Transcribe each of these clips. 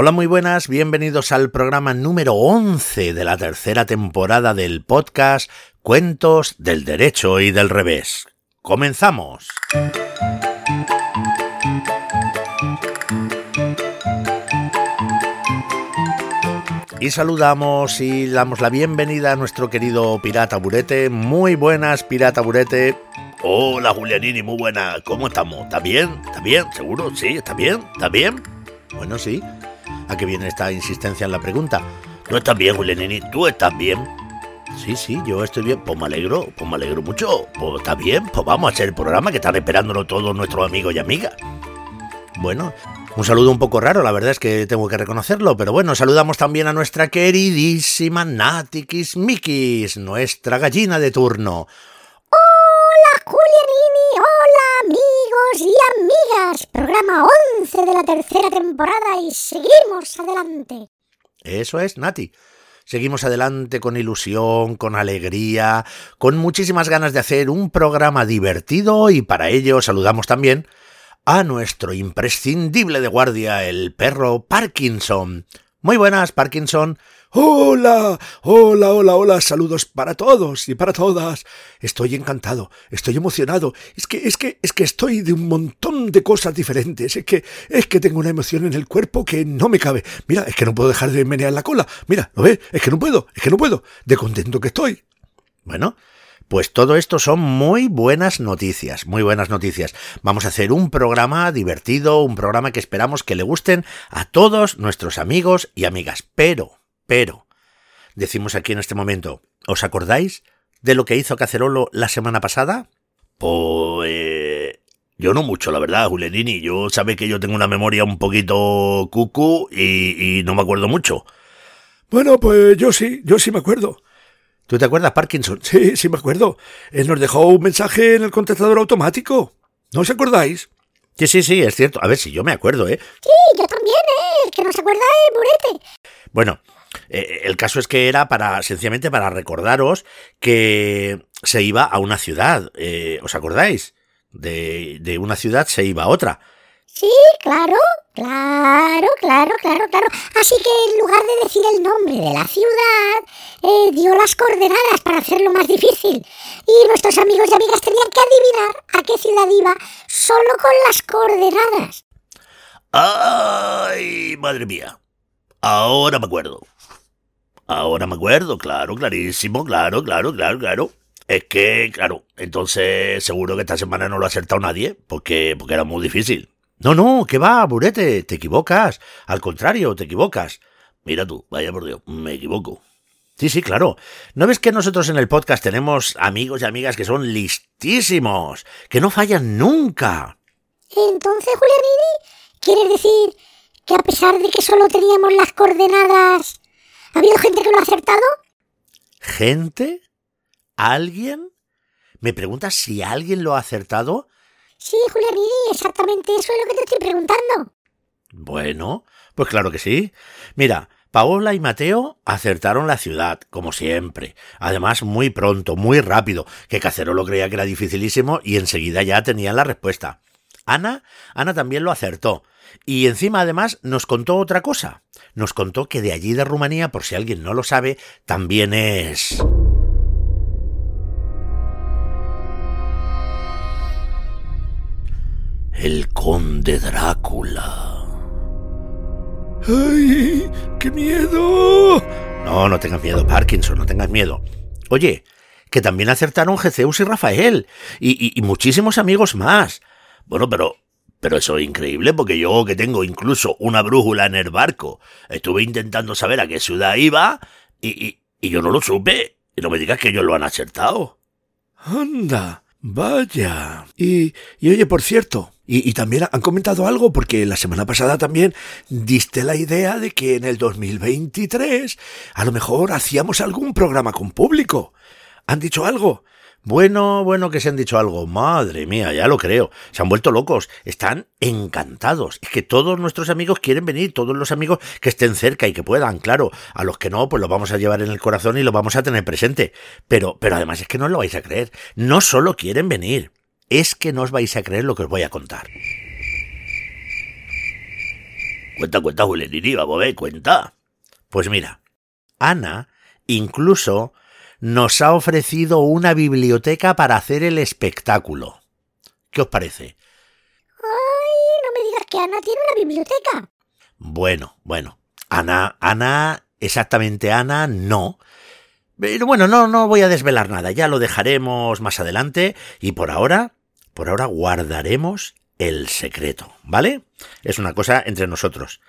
Hola, muy buenas, bienvenidos al programa número 11 de la tercera temporada del podcast Cuentos del Derecho y del Revés. Comenzamos. Y saludamos y damos la bienvenida a nuestro querido Pirata Burete. Muy buenas, Pirata Burete. Hola, Julianini, muy buena. ¿Cómo estamos? ¿Está bien? ¿Está bien? ¿Seguro? ¿Sí? ¿Está bien? ¿Está bien? Bueno, sí. ¿A qué viene esta insistencia en la pregunta? ¿Tú estás bien, Julianini? ¿Tú estás bien? Sí, sí, yo estoy bien. Pues me alegro, pues me alegro mucho. Pues está bien, pues vamos a hacer el programa que están esperándolo todos nuestros amigos y amigas. Bueno, un saludo un poco raro, la verdad es que tengo que reconocerlo, pero bueno, saludamos también a nuestra queridísima Natikis Mikis, nuestra gallina de turno. Hola Julianini, hola y amigas, programa 11 de la tercera temporada y seguimos adelante. Eso es, Nati. Seguimos adelante con ilusión, con alegría, con muchísimas ganas de hacer un programa divertido y para ello saludamos también a nuestro imprescindible de guardia, el perro Parkinson. Muy buenas, Parkinson. Hola, hola, hola, hola, saludos para todos y para todas. Estoy encantado, estoy emocionado. Es que, es que, es que estoy de un montón de cosas diferentes. Es que, es que tengo una emoción en el cuerpo que no me cabe. Mira, es que no puedo dejar de menear la cola. Mira, ¿lo ves? Es que no puedo, es que no puedo. De contento que estoy. Bueno, pues todo esto son muy buenas noticias, muy buenas noticias. Vamos a hacer un programa divertido, un programa que esperamos que le gusten a todos nuestros amigos y amigas. Pero, pero, decimos aquí en este momento, ¿os acordáis de lo que hizo Cacerolo la semana pasada? Pues... Yo no mucho, la verdad, Julianini. Yo sabe que yo tengo una memoria un poquito cucu y, y no me acuerdo mucho. Bueno, pues yo sí, yo sí me acuerdo. ¿Tú te acuerdas, Parkinson? Sí, sí me acuerdo. Él nos dejó un mensaje en el contestador automático. ¿No os acordáis? Sí, sí, sí, es cierto. A ver si yo me acuerdo, ¿eh? Sí, yo también, ¿eh? El que no se acuerda es Burete. Bueno, eh, el caso es que era para, sencillamente para recordaros que se iba a una ciudad. Eh, ¿Os acordáis? De, de una ciudad se iba a otra. Sí, claro, claro, claro, claro, claro. Así que en lugar de decir el nombre de la ciudad, eh, dio las coordenadas para hacerlo más difícil. Y nuestros amigos y amigas tenían que adivinar a qué ciudad iba solo con las coordenadas. ¡Ay, madre mía! Ahora me acuerdo. Ahora me acuerdo, claro, clarísimo, claro, claro, claro, claro. Es que, claro, entonces seguro que esta semana no lo ha acertado nadie, porque, porque era muy difícil. No, no, que va, Burete, te equivocas. Al contrario, te equivocas. Mira tú, vaya por Dios, me equivoco. Sí, sí, claro. ¿No ves que nosotros en el podcast tenemos amigos y amigas que son listísimos, que no fallan nunca? Entonces, Julianini, ¿quieres decir que a pesar de que solo teníamos las coordenadas, ha habido gente que lo ha acertado? ¿Gente? ¿Alguien? ¿Me preguntas si alguien lo ha acertado? Sí, Julianini, exactamente eso es lo que te estoy preguntando. Bueno, pues claro que sí. Mira, Paola y Mateo acertaron la ciudad, como siempre. Además, muy pronto, muy rápido, que Cacerolo creía que era dificilísimo y enseguida ya tenían la respuesta. Ana, Ana también lo acertó. Y encima, además, nos contó otra cosa. Nos contó que de allí de Rumanía, por si alguien no lo sabe, también es... El conde Drácula. ¡Ay! ¡Qué miedo! No, no tengas miedo, Parkinson, no tengas miedo. Oye, que también acertaron Geceus y Rafael, y, y, y, muchísimos amigos más. Bueno, pero, pero eso es increíble, porque yo que tengo incluso una brújula en el barco, estuve intentando saber a qué ciudad iba, y, y yo no lo supe. Y no me digas que ellos lo han acertado. Anda, vaya. Y, y oye, por cierto, y, y, también han comentado algo porque la semana pasada también diste la idea de que en el 2023 a lo mejor hacíamos algún programa con público. ¿Han dicho algo? Bueno, bueno que se han dicho algo. Madre mía, ya lo creo. Se han vuelto locos. Están encantados. Es que todos nuestros amigos quieren venir, todos los amigos que estén cerca y que puedan, claro. A los que no, pues los vamos a llevar en el corazón y los vamos a tener presente. Pero, pero además es que no lo vais a creer. No solo quieren venir, es que no os vais a creer lo que os voy a contar. Cuenta, cuenta, Julianini, vamos a ver, cuenta. Pues mira, Ana incluso nos ha ofrecido una biblioteca para hacer el espectáculo. ¿Qué os parece? Ay, no me digas que Ana tiene una biblioteca. Bueno, bueno. Ana, Ana, exactamente Ana, no. Pero bueno, no, no voy a desvelar nada, ya lo dejaremos más adelante y por ahora, por ahora guardaremos el secreto, ¿vale? Es una cosa entre nosotros.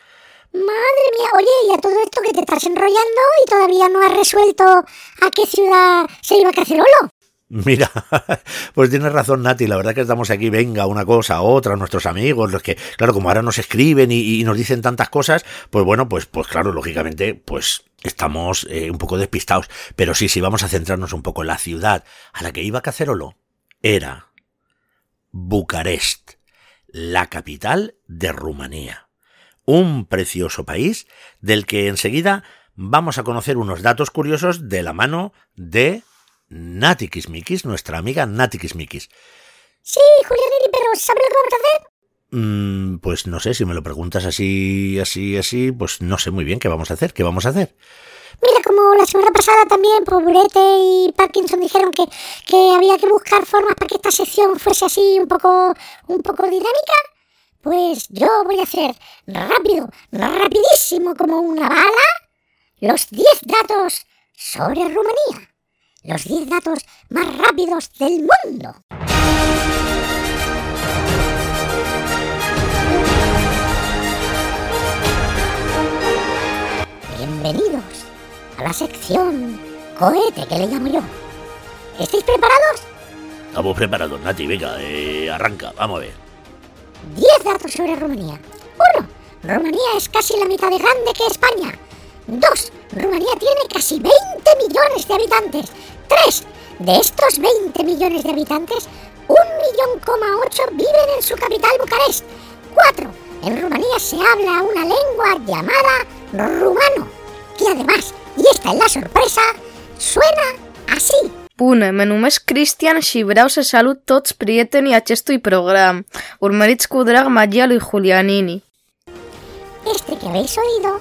Madre mía, oye, y a todo esto que te estás enrollando y todavía no has resuelto a qué ciudad se iba Cacerolo. Mira, pues tienes razón, Nati. La verdad que estamos aquí, venga, una cosa, otra, nuestros amigos, los que, claro, como ahora nos escriben y, y nos dicen tantas cosas, pues bueno, pues, pues claro, lógicamente, pues estamos eh, un poco despistados. Pero sí, sí, vamos a centrarnos un poco en la ciudad a la que iba Cacerolo. Era Bucarest, la capital de Rumanía. Un precioso país del que enseguida vamos a conocer unos datos curiosos de la mano de Nati Kismikis, nuestra amiga Nati Kismikis. Sí, Julianini, pero ¿sabes lo que vamos a hacer? Mm, pues no sé, si me lo preguntas así, así, así, pues no sé muy bien qué vamos a hacer, qué vamos a hacer. Mira, como la semana pasada también Poburete y Parkinson dijeron que, que había que buscar formas para que esta sección fuese así un poco, un poco dinámica, pues yo voy a hacer rápido, rapidísimo como una bala, los 10 datos sobre Rumanía los 10 datos más rápidos del mundo. Bienvenidos a la sección cohete que le llamo yo. ¿Estáis preparados? Estamos preparados, Nati, venga, eh, arranca, vamos a ver. 10 datos sobre Rumanía. 1. Rumanía es casi la mitad de grande que España. 2. Rumanía tiene casi 20 millones de habitantes. 3. De estos 20 millones de habitantes, 1,8 viven en su capital Bucarest. 4. En Rumanía se habla una lengua llamada rumano, que además, y esta es la sorpresa, suena así. Pune, me només Cristian și vreau să salut toți prietenii acestui program. Urmăriți cu drag Magia lui Julianini. Este que habéis oído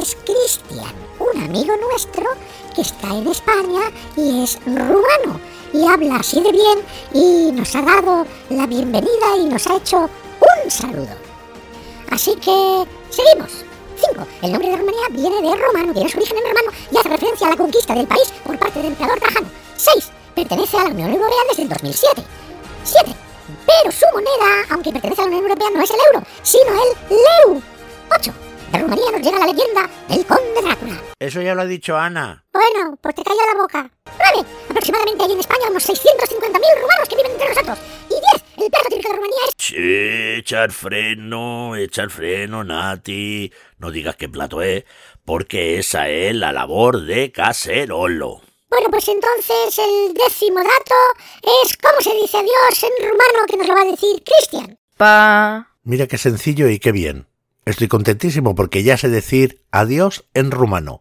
es Cristian, un amigo nuestro que está en España y es rumano y habla así de bien y nos ha dado la bienvenida y nos ha hecho un saludo. Así que seguimos. 5. El nombre de Rumanía viene de romano, tiene su origen en romano y hace referencia a la conquista del país por parte del emperador Trajano. 6. Pertenece a la Unión Europea desde el 2007. 7. Pero su moneda, aunque pertenece a la Unión Europea, no es el euro, sino el leu. 8. De Rumanía nos llega la leyenda del conde Drácula. Eso ya lo ha dicho Ana. Bueno, pues te calla la boca. 9. Aproximadamente hay en España unos 650.000 echar freno, echar freno, Nati. No digas qué plato es, porque esa es la labor de caserolo. Bueno, pues entonces el décimo dato es cómo se dice adiós en rumano que nos lo va a decir Cristian. Pa... Mira qué sencillo y qué bien. Estoy contentísimo porque ya sé decir adiós en rumano.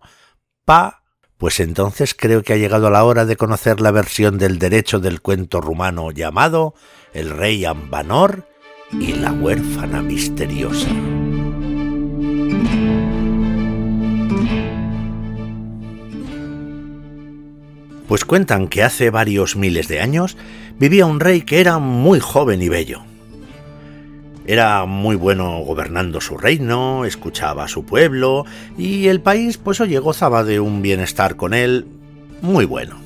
Pa. Pues entonces creo que ha llegado la hora de conocer la versión del derecho del cuento rumano llamado El rey Ambanor y la huérfana misteriosa. Pues cuentan que hace varios miles de años vivía un rey que era muy joven y bello. Era muy bueno gobernando su reino, escuchaba a su pueblo y el país, pues oye, gozaba de un bienestar con él muy bueno.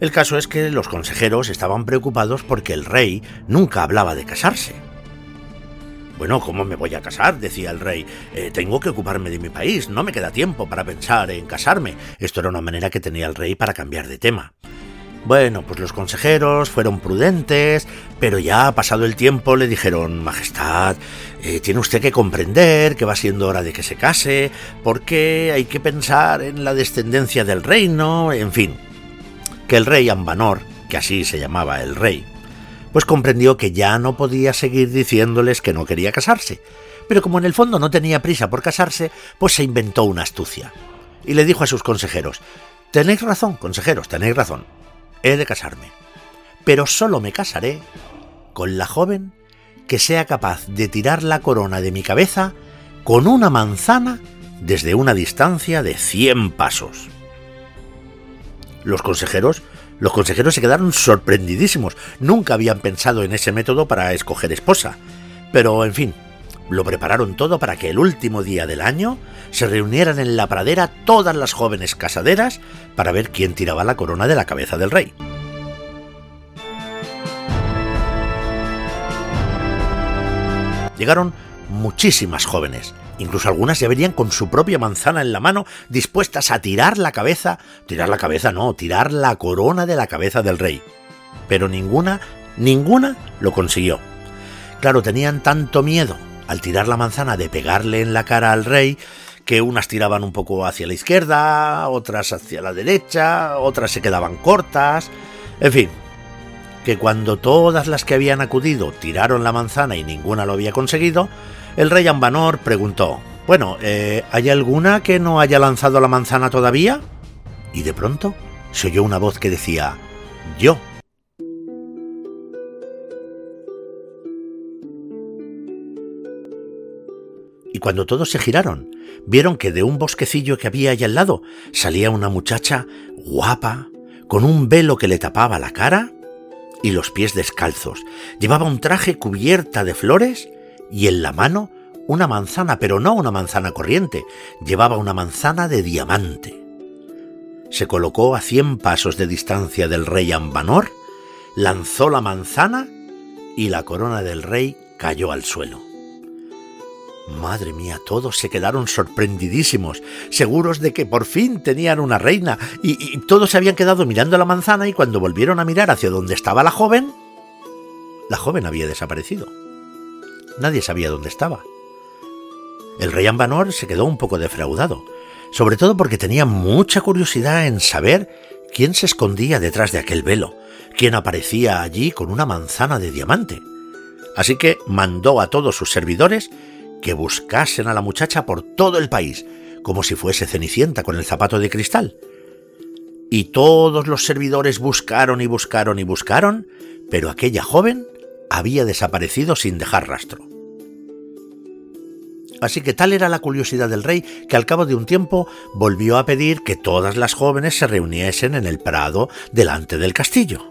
El caso es que los consejeros estaban preocupados porque el rey nunca hablaba de casarse. Bueno, ¿cómo me voy a casar? decía el rey. Eh, tengo que ocuparme de mi país, no me queda tiempo para pensar en casarme. Esto era una manera que tenía el rey para cambiar de tema. Bueno, pues los consejeros fueron prudentes, pero ya pasado el tiempo le dijeron, Majestad, eh, tiene usted que comprender que va siendo hora de que se case, porque hay que pensar en la descendencia del reino, en fin. Que el rey Ambanor, que así se llamaba el rey, pues comprendió que ya no podía seguir diciéndoles que no quería casarse, pero como en el fondo no tenía prisa por casarse, pues se inventó una astucia. Y le dijo a sus consejeros, Tenéis razón, consejeros, tenéis razón he de casarme, pero solo me casaré con la joven que sea capaz de tirar la corona de mi cabeza con una manzana desde una distancia de 100 pasos. Los consejeros, los consejeros se quedaron sorprendidísimos. Nunca habían pensado en ese método para escoger esposa. Pero, en fin, lo prepararon todo para que el último día del año se reunieran en la pradera todas las jóvenes casaderas para ver quién tiraba la corona de la cabeza del rey. Llegaron muchísimas jóvenes, incluso algunas ya venían con su propia manzana en la mano, dispuestas a tirar la cabeza, tirar la cabeza no, tirar la corona de la cabeza del rey. Pero ninguna, ninguna lo consiguió. Claro, tenían tanto miedo al tirar la manzana de pegarle en la cara al rey, que unas tiraban un poco hacia la izquierda, otras hacia la derecha, otras se quedaban cortas, en fin, que cuando todas las que habían acudido tiraron la manzana y ninguna lo había conseguido, el rey Ambanor preguntó, bueno, eh, ¿hay alguna que no haya lanzado la manzana todavía? Y de pronto se oyó una voz que decía, yo. y cuando todos se giraron, vieron que de un bosquecillo que había allá al lado salía una muchacha guapa, con un velo que le tapaba la cara y los pies descalzos. Llevaba un traje cubierta de flores y en la mano una manzana, pero no una manzana corriente, llevaba una manzana de diamante. Se colocó a cien pasos de distancia del rey Ambanor, lanzó la manzana y la corona del rey cayó al suelo. Madre mía, todos se quedaron sorprendidísimos, seguros de que por fin tenían una reina, y, todos se habían quedado mirando la manzana y cuando volvieron a mirar hacia donde estaba la joven, la joven había desaparecido. Nadie sabía dónde estaba. El rey Ambanor se quedó un poco defraudado, sobre todo porque tenía mucha curiosidad en saber quién se escondía detrás de aquel velo, quién aparecía allí con una manzana de diamante. Así que mandó a todos sus servidores que buscasen a la muchacha por todo el país, como si fuese Cenicienta con el zapato de cristal. Y todos los servidores buscaron y buscaron y buscaron, pero aquella joven había desaparecido sin dejar rastro. Así que tal era la curiosidad del rey que al cabo de un tiempo volvió a pedir que todas las jóvenes se reuniesen en el prado delante del castillo,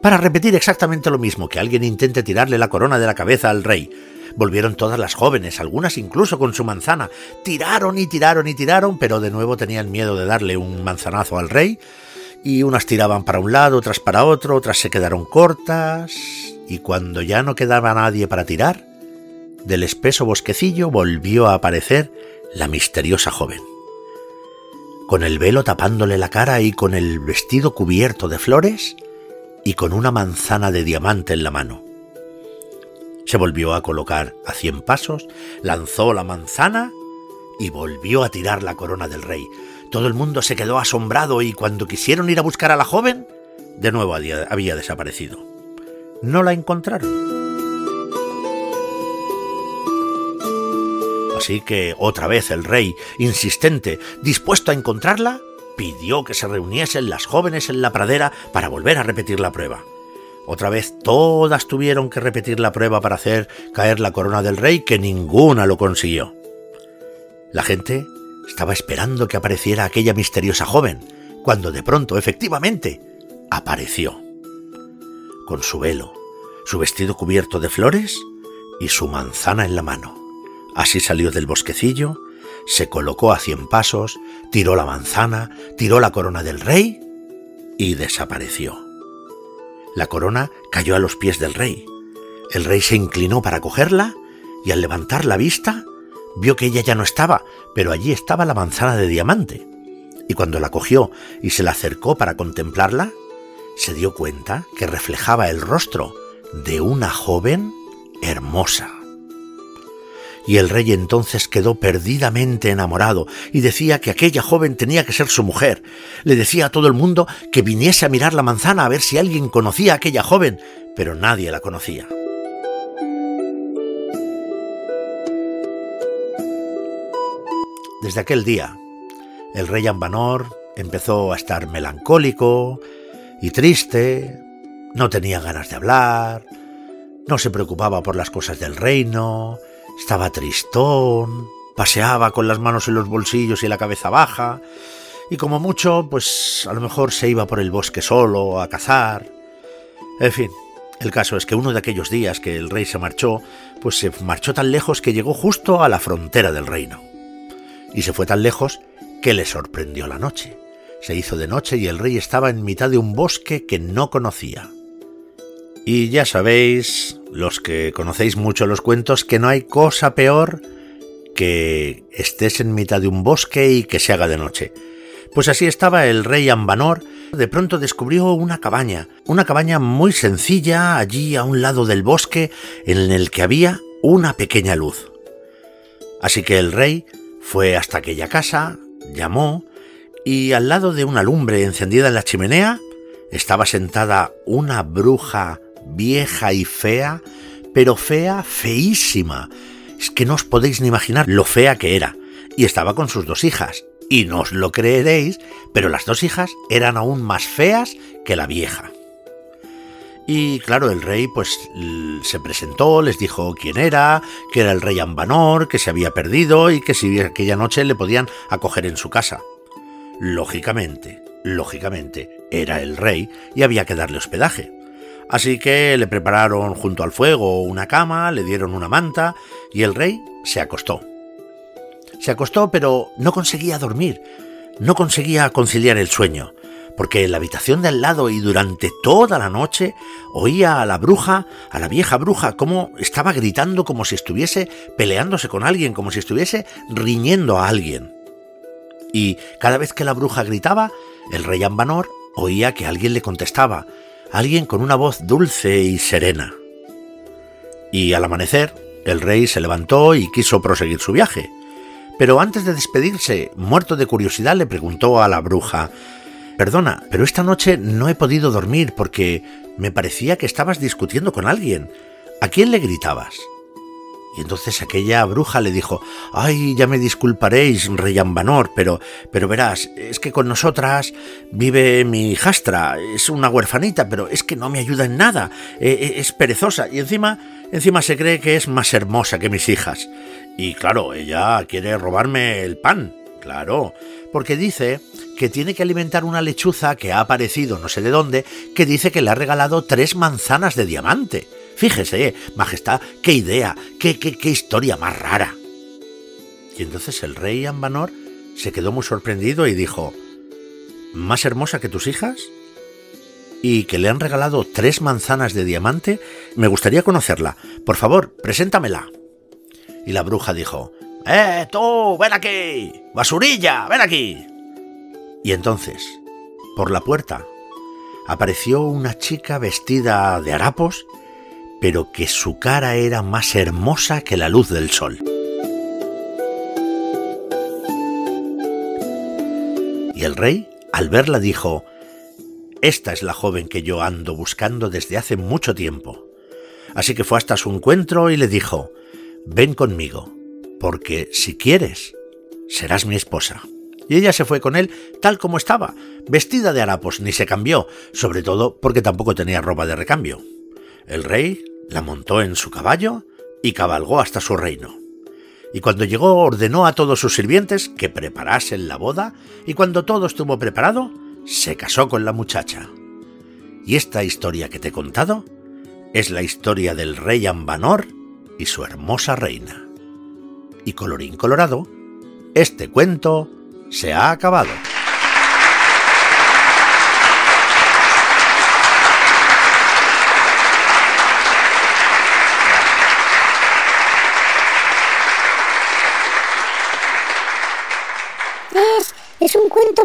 para repetir exactamente lo mismo, que alguien intente tirarle la corona de la cabeza al rey, Volvieron todas las jóvenes, algunas incluso con su manzana. Tiraron y tiraron y tiraron, pero de nuevo tenían miedo de darle un manzanazo al rey. Y unas tiraban para un lado, otras para otro, otras se quedaron cortas. Y cuando ya no quedaba nadie para tirar, del espeso bosquecillo volvió a aparecer la misteriosa joven. Con el velo tapándole la cara y con el vestido cubierto de flores y con una manzana de diamante en la mano. Se volvió a colocar a cien pasos, lanzó la manzana y volvió a tirar la corona del rey. Todo el mundo se quedó asombrado y cuando quisieron ir a buscar a la joven, de nuevo había, desaparecido. No la encontraron. Así que otra vez el rey, insistente, dispuesto a encontrarla, pidió que se reuniesen las jóvenes en la pradera para volver a repetir la prueba. Otra vez todas tuvieron que repetir la prueba para hacer caer la corona del rey, que ninguna lo consiguió. La gente estaba esperando que apareciera aquella misteriosa joven, cuando de pronto, efectivamente, apareció. Con su velo, su vestido cubierto de flores y su manzana en la mano. Así salió del bosquecillo, se colocó a cien pasos, tiró la manzana, tiró la corona del rey y desapareció. La corona cayó a los pies del rey. El rey se inclinó para cogerla y al levantar la vista vio que ella ya no estaba, pero allí estaba la manzana de diamante. Y cuando la cogió y se la acercó para contemplarla, se dio cuenta que reflejaba el rostro de una joven hermosa y el rey entonces quedó perdidamente enamorado y decía que aquella joven tenía que ser su mujer. Le decía a todo el mundo que viniese a mirar la manzana a ver si alguien conocía a aquella joven, pero nadie la conocía. Desde aquel día, el rey Ambanor empezó a estar melancólico y triste, no tenía ganas de hablar, no se preocupaba por las cosas del reino, Estaba tristón, paseaba con las manos en los bolsillos y la cabeza baja, y como mucho, pues a lo mejor se iba por el bosque solo a cazar. En fin, el caso es que uno de aquellos días que el rey se marchó, pues se marchó tan lejos que llegó justo a la frontera del reino. Y se fue tan lejos que le sorprendió la noche. Se hizo de noche y el rey estaba en mitad de un bosque que no conocía. Y ya sabéis, los que conocéis mucho los cuentos, que no hay cosa peor que estés en mitad de un bosque y que se haga de noche. Pues así estaba el rey Ambanor, de pronto descubrió una cabaña, una cabaña muy sencilla allí a un lado del bosque en el que había una pequeña luz. Así que el rey fue hasta aquella casa, llamó, y al lado de una lumbre encendida en la chimenea estaba sentada una bruja vieja y fea, pero fea, feísima. Es que no os podéis ni imaginar lo fea que era. Y estaba con sus dos hijas. Y no os lo creeréis, pero las dos hijas eran aún más feas que la vieja. Y claro, el rey pues se presentó, les dijo quién era, que era el rey Ambanor, que se había perdido y que si aquella noche le podían acoger en su casa. Lógicamente, lógicamente, era el rey y había que darle hospedaje. Así que le prepararon junto al fuego una cama, le dieron una manta y el rey se acostó. Se acostó pero no conseguía dormir, no conseguía conciliar el sueño, porque en la habitación de al lado y durante toda la noche oía a la bruja, a la vieja bruja, como estaba gritando como si estuviese peleándose con alguien, como si estuviese riñendo a alguien. Y cada vez que la bruja gritaba, el rey Ambanor oía que alguien le contestaba, alguien con una voz dulce y serena. Y al amanecer, el rey se levantó y quiso proseguir su viaje. Pero antes de despedirse, muerto de curiosidad, le preguntó a la bruja Perdona, pero esta noche no he podido dormir porque me parecía que estabas discutiendo con alguien. ¿A quién le gritabas? Y entonces aquella bruja le dijo, ay, ya me disculparéis, rey Ambanor, pero, pero verás, es que con nosotras vive mi hijastra, es una huerfanita, pero es que no me ayuda en nada, e, e, es perezosa y encima, encima se cree que es más hermosa que mis hijas. Y claro, ella quiere robarme el pan, claro, porque dice que tiene que alimentar una lechuza que ha aparecido no sé de dónde, que dice que le ha regalado tres manzanas de diamante. Fíjese, Majestad, qué idea, qué, qué, qué historia más rara. Y entonces el rey Ambanor se quedó muy sorprendido y dijo, ¿Más hermosa que tus hijas? ¿Y que le han regalado tres manzanas de diamante? Me gustaría conocerla. Por favor, preséntamela. Y la bruja dijo, ¡Eh, tú, ven aquí! ¡Basurilla, ven aquí! Y entonces, por la puerta, apareció una chica vestida de harapos pero que su cara era más hermosa que la luz del sol. Y el rey, al verla, dijo, Esta es la joven que yo ando buscando desde hace mucho tiempo. Así que fue hasta su encuentro y le dijo, Ven conmigo, porque si quieres, serás mi esposa. Y ella se fue con él tal como estaba, vestida de harapos, ni se cambió, sobre todo porque tampoco tenía ropa de recambio. El rey la montó en su caballo y cabalgó hasta su reino. Y cuando llegó ordenó a todos sus sirvientes que preparasen la boda, y cuando todo estuvo preparado, se casó con la muchacha. Y esta historia que te he contado es la historia del rey Ambanor y su hermosa reina. Y colorín colorado, este cuento se ha acabado.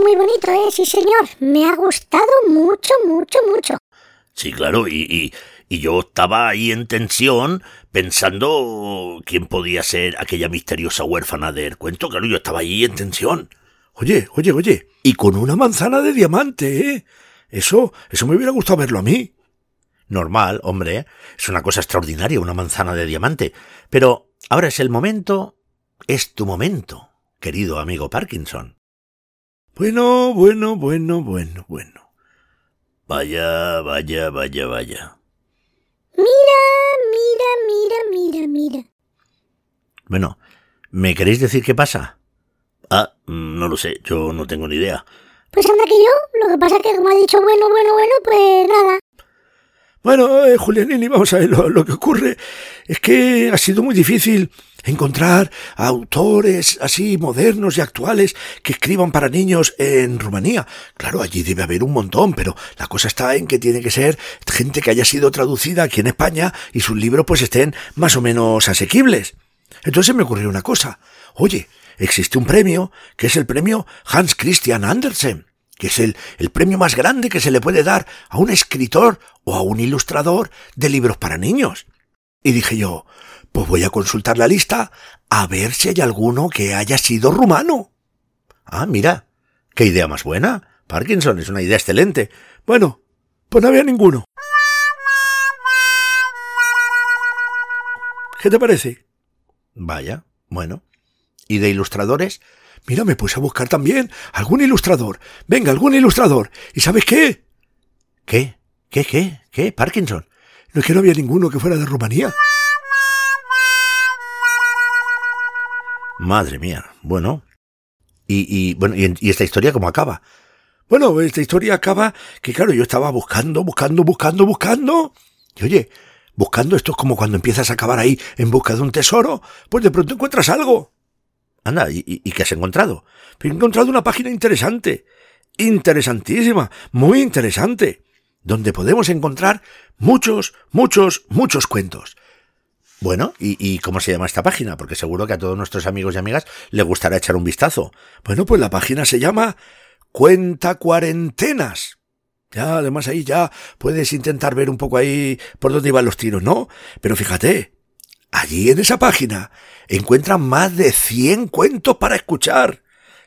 Muy bonito, ¿eh? Sí, señor. Me ha gustado mucho, mucho, mucho. Sí, claro, y, y, yo estaba ahí en tensión pensando quién podía ser aquella misteriosa huérfana del cuento. Claro, yo estaba ahí en tensión. Oye, oye, oye, y con una manzana de diamante, ¿eh? Eso, eso me hubiera gustado verlo a mí. Normal, hombre, es una cosa extraordinaria una manzana de diamante. Pero ahora es el momento, es tu momento, querido amigo Parkinson. Bueno, bueno, bueno, bueno, bueno. Vaya, vaya, vaya, vaya. Mira, mira, mira, mira, mira. Bueno, ¿me queréis decir qué pasa? Ah, no lo sé, yo no tengo ni idea. Pues anda que yo, lo que pasa es que como ha dicho bueno, bueno, bueno, pues nada. Bueno, eh, Julianini, vamos a ver, lo, lo, que ocurre es que ha sido muy difícil encontrar autores así modernos y actuales que escriban para niños en Rumanía. Claro, allí debe haber un montón, pero la cosa está en que tiene que ser gente que haya sido traducida aquí en España y sus libros pues estén más o menos asequibles. Entonces me ocurrió una cosa. Oye, existe un premio que es el premio Hans Christian Andersen que es el, el, premio más grande que se le puede dar a un escritor o a un ilustrador de libros para niños. Y dije yo, pues voy a consultar la lista a ver si hay alguno que haya sido rumano. Ah, mira, qué idea más buena. Parkinson es una idea excelente. Bueno, pues no había ninguno. ¿Qué te parece? Vaya, bueno. ¿Y de ilustradores? Mira, me puse a buscar también algún ilustrador. Venga, algún ilustrador. ¿Y sabes qué? ¿Qué? ¿Qué? ¿Qué? ¿Qué? Parkinson. No es que no había ninguno que fuera de Rumanía. Madre mía. Bueno. Y, y bueno, y, esta historia cómo acaba? Bueno, esta historia acaba que, claro, yo estaba buscando, buscando, buscando, buscando. Y oye, buscando esto es como cuando empiezas a acabar ahí en busca de un tesoro, pues de pronto encuentras algo. Anda, ¿y, y qué has encontrado? He encontrado una página interesante, interesantísima, muy interesante, donde podemos encontrar muchos, muchos, muchos cuentos. Bueno, ¿y, ¿y, cómo se llama esta página? Porque seguro que a todos nuestros amigos y amigas les gustará echar un vistazo. Bueno, pues la página se llama Cuenta Cuarentenas. Ya, además ahí ya puedes intentar ver un poco ahí por dónde iban los tiros, ¿no? Pero fíjate, allí en esa página encuentran más de 100 cuentos para escuchar.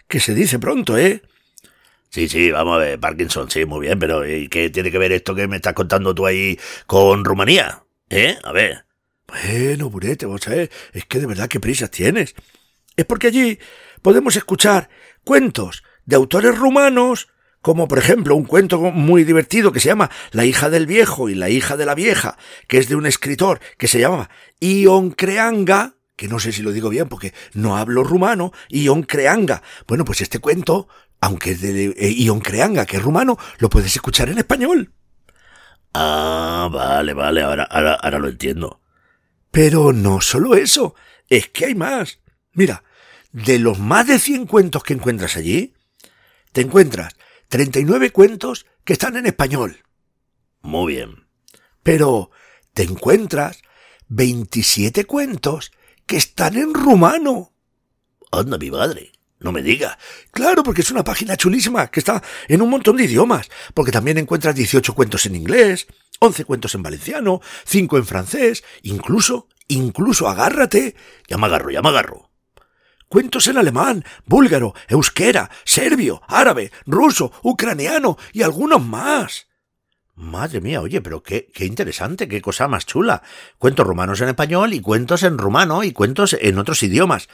Que se dice pronto, ¿eh? Sí, sí, vamos a ver, Parkinson, sí, muy bien, pero ¿y qué tiene que ver esto que me estás contando tú ahí con Rumanía? ¿Eh? A ver. Bueno, Burete, vos ver, es que de verdad qué prisas tienes. Es porque allí podemos escuchar cuentos de autores rumanos, como por ejemplo un cuento muy divertido que se llama La hija del viejo y la hija de la vieja, que es de un escritor que se llama Ion Creanga, que no sé si lo digo bien porque no hablo rumano, Ion Creanga. Bueno, pues este cuento, aunque es de eh, Ion Creanga, que es rumano, lo puedes escuchar en español. Ah, vale, vale, ahora, ahora, ahora lo entiendo. Pero no solo eso, es que hay más. Mira, de los más de 100 cuentos que encuentras allí, te encuentras 39 cuentos que están en español. Muy bien. Pero te encuentras 27 cuentos que están en rumano. Anda, mi madre. No me diga. Claro, porque es una página chulísima que está en un montón de idiomas, porque también encuentras 18 cuentos en inglés, 11 cuentos en valenciano, 5 en francés, incluso, incluso agárrate. Ya me agarro, ya me agarro. Cuentos en alemán, búlgaro, euskera, serbio, árabe, ruso, ucraniano y algunos más. Madre mía, oye, pero qué, qué interesante, qué cosa más chula. Cuentos rumanos en español y cuentos en rumano y cuentos en otros idiomas.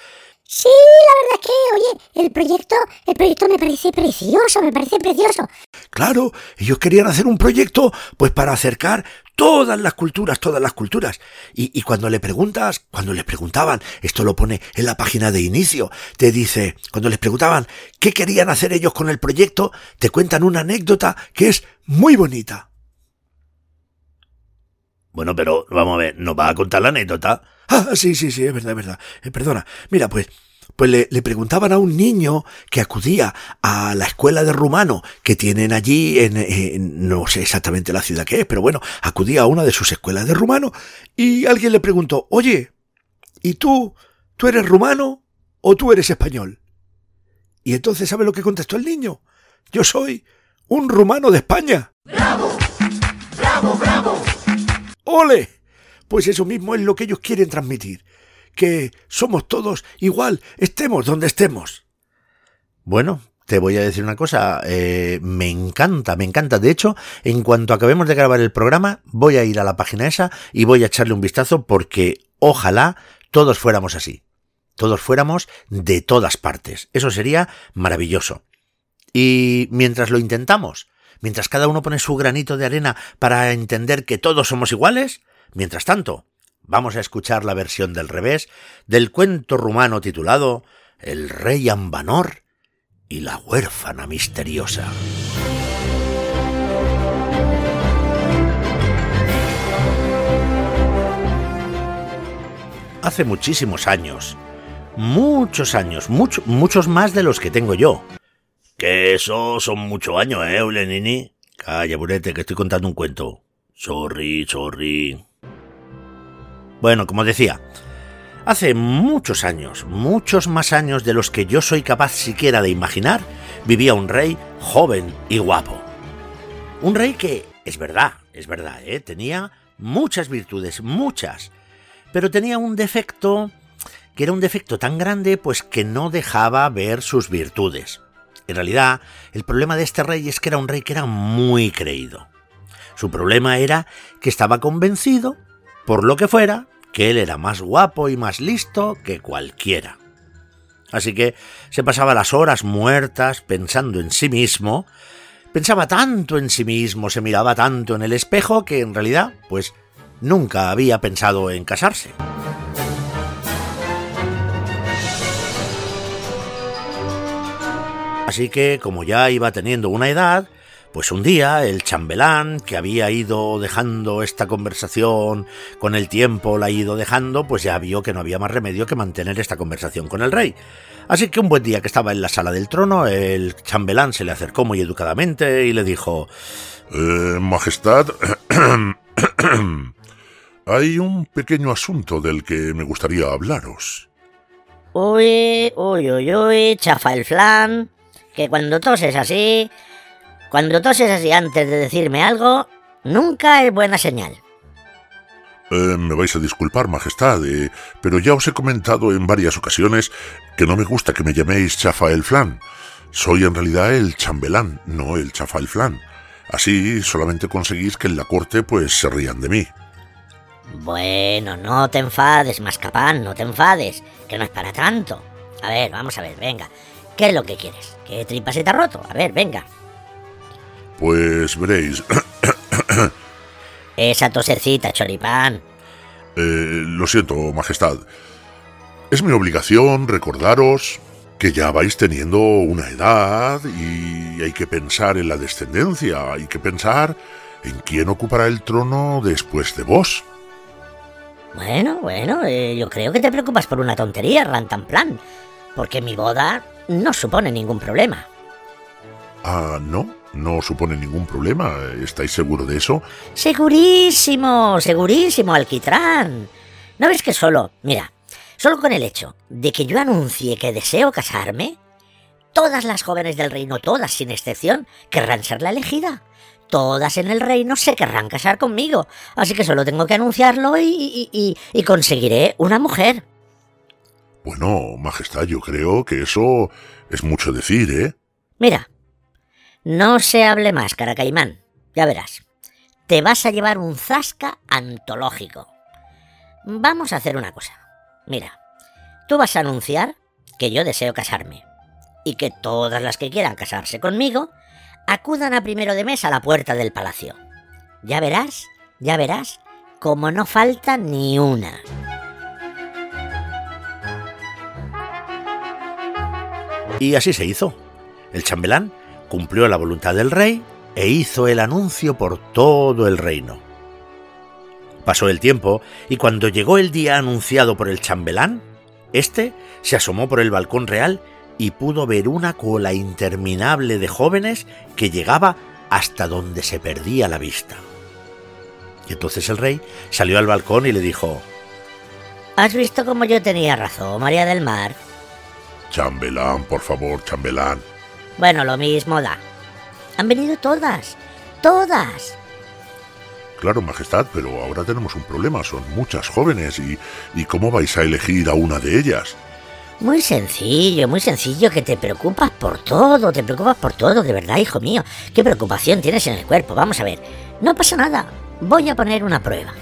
Sí, la verdad es que, oye, el proyecto, el proyecto me parece precioso, me parece precioso. Claro, ellos querían hacer un proyecto, pues para acercar todas las culturas, todas las culturas. Y, y cuando le preguntas, cuando les preguntaban, esto lo pone en la página de inicio, te dice, cuando les preguntaban qué querían hacer ellos con el proyecto, te cuentan una anécdota que es muy bonita. Bueno, pero vamos a ver, ¿nos va a contar la anécdota? Ah, sí, sí, sí, es verdad, es verdad. Eh, perdona. Mira, pues, pues le, le, preguntaban a un niño que acudía a la escuela de rumano que tienen allí en, en, no sé exactamente la ciudad que es, pero bueno, acudía a una de sus escuelas de rumano y alguien le preguntó, oye, ¿y tú, tú eres rumano o tú eres español? Y entonces, ¿sabe lo que contestó el niño? Yo soy un rumano de España. ¡Bravo! ¡Bravo, bravo! ¡Ole! Pues eso mismo es lo que ellos quieren transmitir, que somos todos igual, estemos donde estemos. Bueno, te voy a decir una cosa, eh, me encanta, me encanta. De hecho, en cuanto acabemos de grabar el programa, voy a ir a la página esa y voy a echarle un vistazo porque ojalá todos fuéramos así. Todos fuéramos de todas partes. Eso sería maravilloso. Y mientras lo intentamos, mientras cada uno pone su granito de arena para entender que todos somos iguales, mientras tanto, vamos a escuchar la versión del revés del cuento rumano titulado El rey Ambanor y la huérfana misteriosa. Hace muchísimos años, muchos años, muchos más de los que tengo yo. Que eso son muchos años, ¿eh, Eulenini? Calla, burete, que estoy contando un cuento. Sorry, sorry. Bueno, como decía, hace muchos años, muchos más años de los que yo soy capaz siquiera de imaginar, vivía un rey joven y guapo. Un rey que, es verdad, es verdad, ¿eh? tenía muchas virtudes, muchas, pero tenía un defecto que era un defecto tan grande pues que no dejaba ver sus virtudes. En realidad, el problema de este rey es que era un rey que era muy creído. Su problema era que estaba convencido, por lo que fuera, que él era más guapo y más listo que cualquiera. Así que se pasaba las horas muertas pensando en sí mismo, pensaba tanto en sí mismo, se miraba tanto en el espejo que en realidad, pues, nunca había pensado en casarse. Así que, como ya iba teniendo una edad, pues un día el chambelán, que había ido dejando esta conversación con el tiempo, la ha ido dejando, pues ya vio que no había más remedio que mantener esta conversación con el rey. Así que un buen día que estaba en la sala del trono, el chambelán se le acercó muy educadamente y le dijo... Eh, Majestad, Hay un pequeño asunto del que me gustaría hablaros. Uy, uy, uy, uy, chafa el flan. Que cuando toses así, cuando toses así antes de decirme algo, nunca es buena señal. Eh, me vais a disculpar, Majestad, eh, pero ya os he comentado en varias ocasiones que no me gusta que me llaméis chafa el flan. Soy en realidad el chambelán, no el chafa el flan. Así solamente conseguís que en la corte pues se rían de mí. Bueno, no te enfades, Mascapán, no te enfades, que no es para tanto. A ver, vamos a ver, venga. ¿Qué es lo que quieres? ¿Qué tripa se te ha roto? A ver, venga. Pues veréis. Esa tosecita, choripán. Eh, lo siento, Majestad. Es mi obligación recordaros que ya vais teniendo una edad y hay que pensar en la descendencia, hay que pensar en quién ocupará el trono después de vos. Bueno, bueno, eh, yo creo que te preocupas por una tontería, Rantanplan, porque mi boda no supone ningún problema. Ah, ¿no? ¿No supone ningún problema? ¿Estáis seguro de eso? Segurísimo, segurísimo, Alquitrán. ¿No ves que solo, mira, solo con el hecho de que yo anuncie que deseo casarme, todas las jóvenes del reino, todas sin excepción, querrán ser la elegida? todas en el reino se querrán casar conmigo, así que solo tengo que anunciarlo y, conseguiré una mujer. Bueno, Majestad, yo creo que eso es mucho decir, ¿eh? Mira, no se hable más, Caracaimán. Ya verás. Te vas a llevar un zasca antológico. Vamos a hacer una cosa. Mira, tú vas a anunciar que yo deseo casarme y que todas las que quieran casarse conmigo acudan a primero de mes a la puerta del palacio. Ya verás, ya verás, como no falta ni una. Y así se hizo. El chambelán cumplió la voluntad del rey e hizo el anuncio por todo el reino. Pasó el tiempo y cuando llegó el día anunciado por el chambelán, éste se asomó por el balcón real y pudo ver una cola interminable de jóvenes que llegaba hasta donde se perdía la vista. Y entonces el rey salió al balcón y le dijo, ¿Has visto cómo yo tenía razón, María del Mar? Chambelán, por favor, chambelán. Bueno, lo mismo da. Han venido todas, todas. Claro, Majestad, pero ahora tenemos un problema. Son muchas jóvenes y, y ¿cómo vais a elegir a una de ellas? Muy sencillo, muy sencillo, que te preocupas por todo, te preocupas por todo, de verdad, hijo mío. ¿Qué preocupación tienes en el cuerpo? Vamos a ver. No pasa nada. Voy a poner una prueba.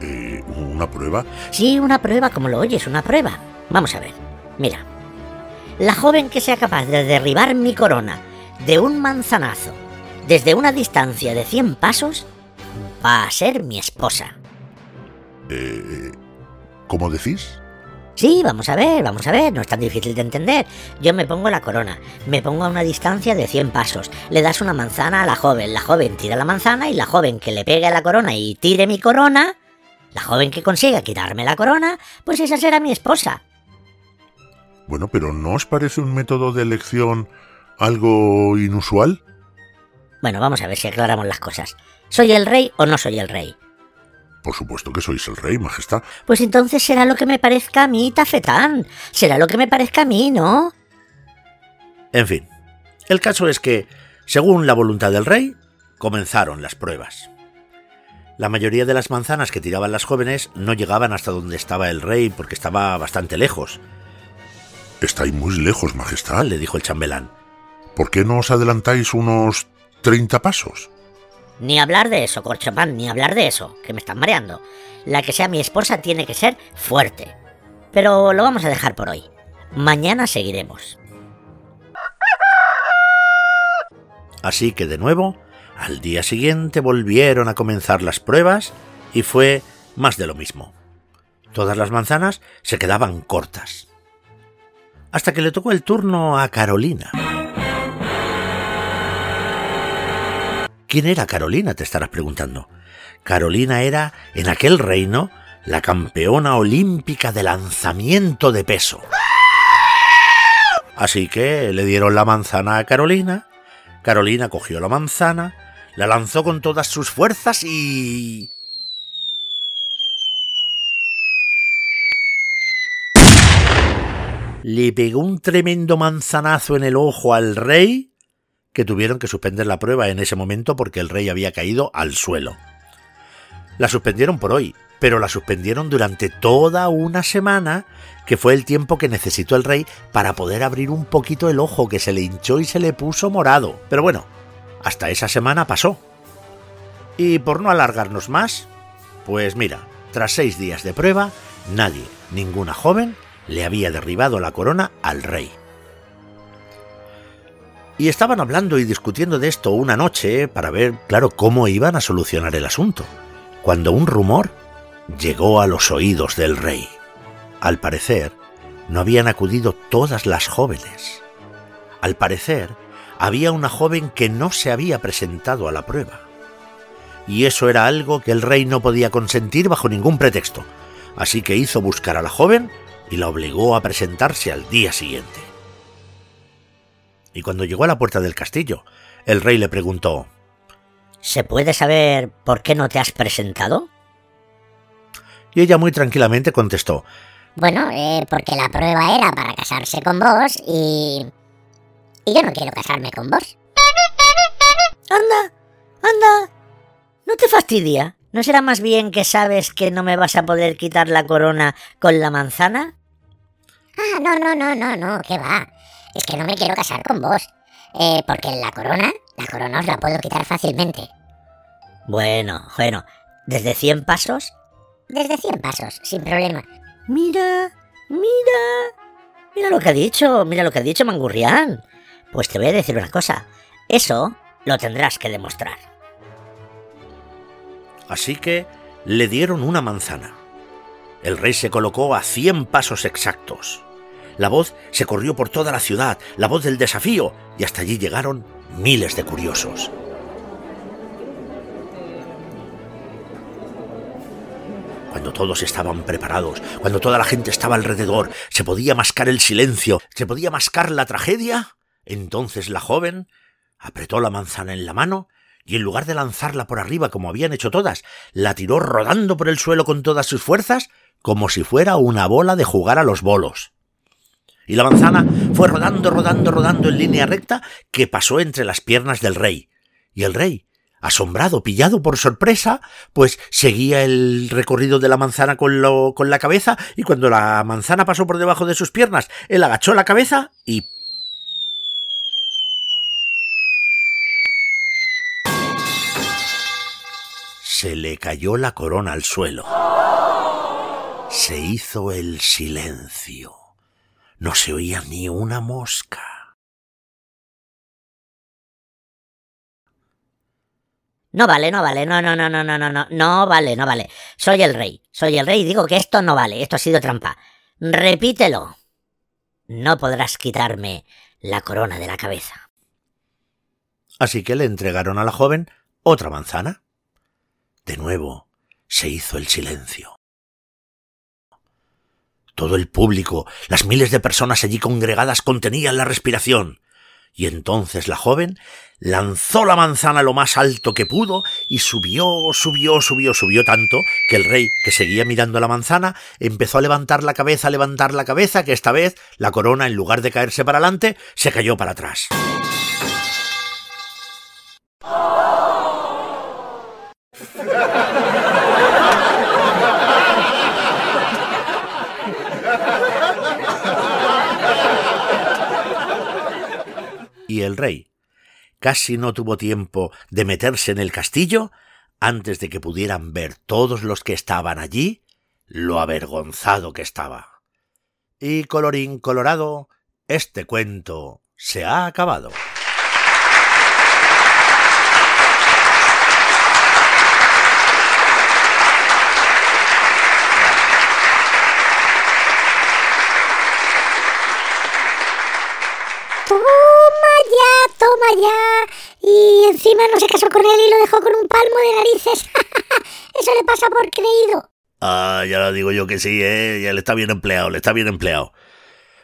Eh, ¿Una prueba? Sí, una prueba, como lo oyes, una prueba. Vamos a ver. Mira. La joven que sea capaz de derribar mi corona de un manzanazo desde una distancia de 100 pasos va a ser mi esposa. Eh, ¿Cómo decís? Sí, vamos a ver, vamos a ver, no es tan difícil de entender. Yo me pongo la corona, me pongo a una distancia de 100 pasos, le das una manzana a la joven, la joven tira la manzana y la joven que le pegue a la corona y tire mi corona, la joven que consiga quitarme la corona, pues esa será mi esposa. Bueno, pero ¿no os parece un método de elección algo inusual? Bueno, vamos a ver si aclaramos las cosas. ¿Soy el rey o no soy el rey? Por supuesto que sois el rey, Majestad. Pues entonces será lo que me parezca a mí, Tafetán. Será lo que me parezca a mí, ¿no? En fin, el caso es que, según la voluntad del rey, comenzaron las pruebas. La mayoría de las manzanas que tiraban las jóvenes no llegaban hasta donde estaba el rey porque estaba bastante lejos. Estáis muy lejos, Majestad, le dijo el chambelán. ¿Por qué no os adelantáis unos 30 pasos? Ni hablar de eso, Corchopán, ni hablar de eso, que me están mareando. La que sea mi esposa tiene que ser fuerte. Pero lo vamos a dejar por hoy. Mañana seguiremos. Así que de nuevo, al día siguiente volvieron a comenzar las pruebas y fue más de lo mismo. Todas las manzanas se quedaban cortas. Hasta que le tocó el turno a Carolina. ¿Quién era Carolina? te estarás preguntando. Carolina era, en aquel reino, la campeona olímpica de lanzamiento de peso. Así que le dieron la manzana a Carolina. Carolina cogió la manzana, la lanzó con todas sus fuerzas y... Le pegó un tremendo manzanazo en el ojo al rey que tuvieron que suspender la prueba en ese momento porque el rey había caído al suelo. La suspendieron por hoy, pero la suspendieron durante toda una semana, que fue el tiempo que necesitó el rey para poder abrir un poquito el ojo que se le hinchó y se le puso morado. Pero bueno, hasta esa semana pasó. Y por no alargarnos más, pues mira, tras seis días de prueba, nadie, ninguna joven, le había derribado la corona al rey. Y estaban hablando y discutiendo de esto una noche para ver, claro, cómo iban a solucionar el asunto, cuando un rumor llegó a los oídos del rey. Al parecer, no habían acudido todas las jóvenes. Al parecer, había una joven que no se había presentado a la prueba. Y eso era algo que el rey no podía consentir bajo ningún pretexto, así que hizo buscar a la joven y la obligó a presentarse al día siguiente. Y cuando llegó a la puerta del castillo, el rey le preguntó ¿Se puede saber por qué no te has presentado? Y ella muy tranquilamente contestó Bueno, eh, porque la prueba era para casarse con vos y... Y yo no quiero casarme con vos. Anda, anda. ¿No te fastidia? ¿No será más bien que sabes que no me vas a poder quitar la corona con la manzana? Ah, no, no, no, no, no, ¿qué va? Es que no me quiero casar con vos. Eh, porque la corona, la corona os la puedo quitar fácilmente. Bueno, bueno, ¿desde 100 pasos? Desde 100 pasos, sin problema. Mira, mira, mira lo que ha dicho, mira lo que ha dicho Mangurrián. Pues te voy a decir una cosa, eso lo tendrás que demostrar. Así que le dieron una manzana. El rey se colocó a 100 pasos exactos. La voz se corrió por toda la ciudad, la voz del desafío, y hasta allí llegaron miles de curiosos. Cuando todos estaban preparados, cuando toda la gente estaba alrededor, se podía mascar el silencio, se podía mascar la tragedia, entonces la joven apretó la manzana en la mano y en lugar de lanzarla por arriba como habían hecho todas, la tiró rodando por el suelo con todas sus fuerzas como si fuera una bola de jugar a los bolos y la manzana fue rodando, rodando, rodando en línea recta que pasó entre las piernas del rey. Y el rey, asombrado, pillado por sorpresa, pues seguía el recorrido de la manzana con, lo, con la cabeza y cuando la manzana pasó por debajo de sus piernas, él agachó la cabeza y... Se le cayó la corona al suelo. Se hizo el silencio no se oía ni una mosca. No vale, no vale, no, no, no, no, no, no, no, no vale, no vale. Soy el rey, soy el rey y digo que esto no vale, esto ha sido trampa. Repítelo. No podrás quitarme la corona de la cabeza. Así que le entregaron a la joven otra manzana. De nuevo se hizo el silencio. Todo el público, las miles de personas allí congregadas contenían la respiración. Y entonces la joven lanzó la manzana lo más alto que pudo y subió, subió, subió, subió tanto que el rey, que seguía mirando la manzana, empezó a levantar la cabeza, a levantar la cabeza, que esta vez la corona, en lugar de caerse para adelante, se cayó para atrás. Y el rey casi no tuvo tiempo de meterse en el castillo antes de que pudieran ver todos los que estaban allí lo avergonzado que estaba. Y colorín colorado, este cuento se ha acabado. Ya. Y encima no se casó con él y lo dejó con un palmo de narices. Eso le pasa por creído. Ah, ya lo digo yo que sí, ¿eh? Ya le está bien empleado, le está bien empleado.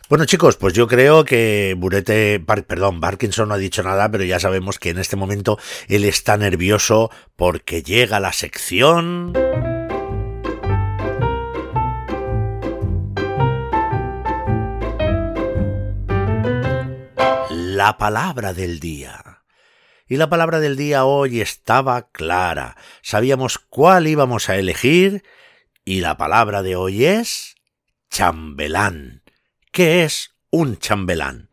Bueno, chicos, pues yo creo que Burete, perdón, Parkinson no ha dicho nada, pero ya sabemos que en este momento él está nervioso porque llega la sección. La palabra del día. Y la palabra del día hoy estaba clara. Sabíamos cuál íbamos a elegir y la palabra de hoy es chambelán. ¿Qué es un chambelán?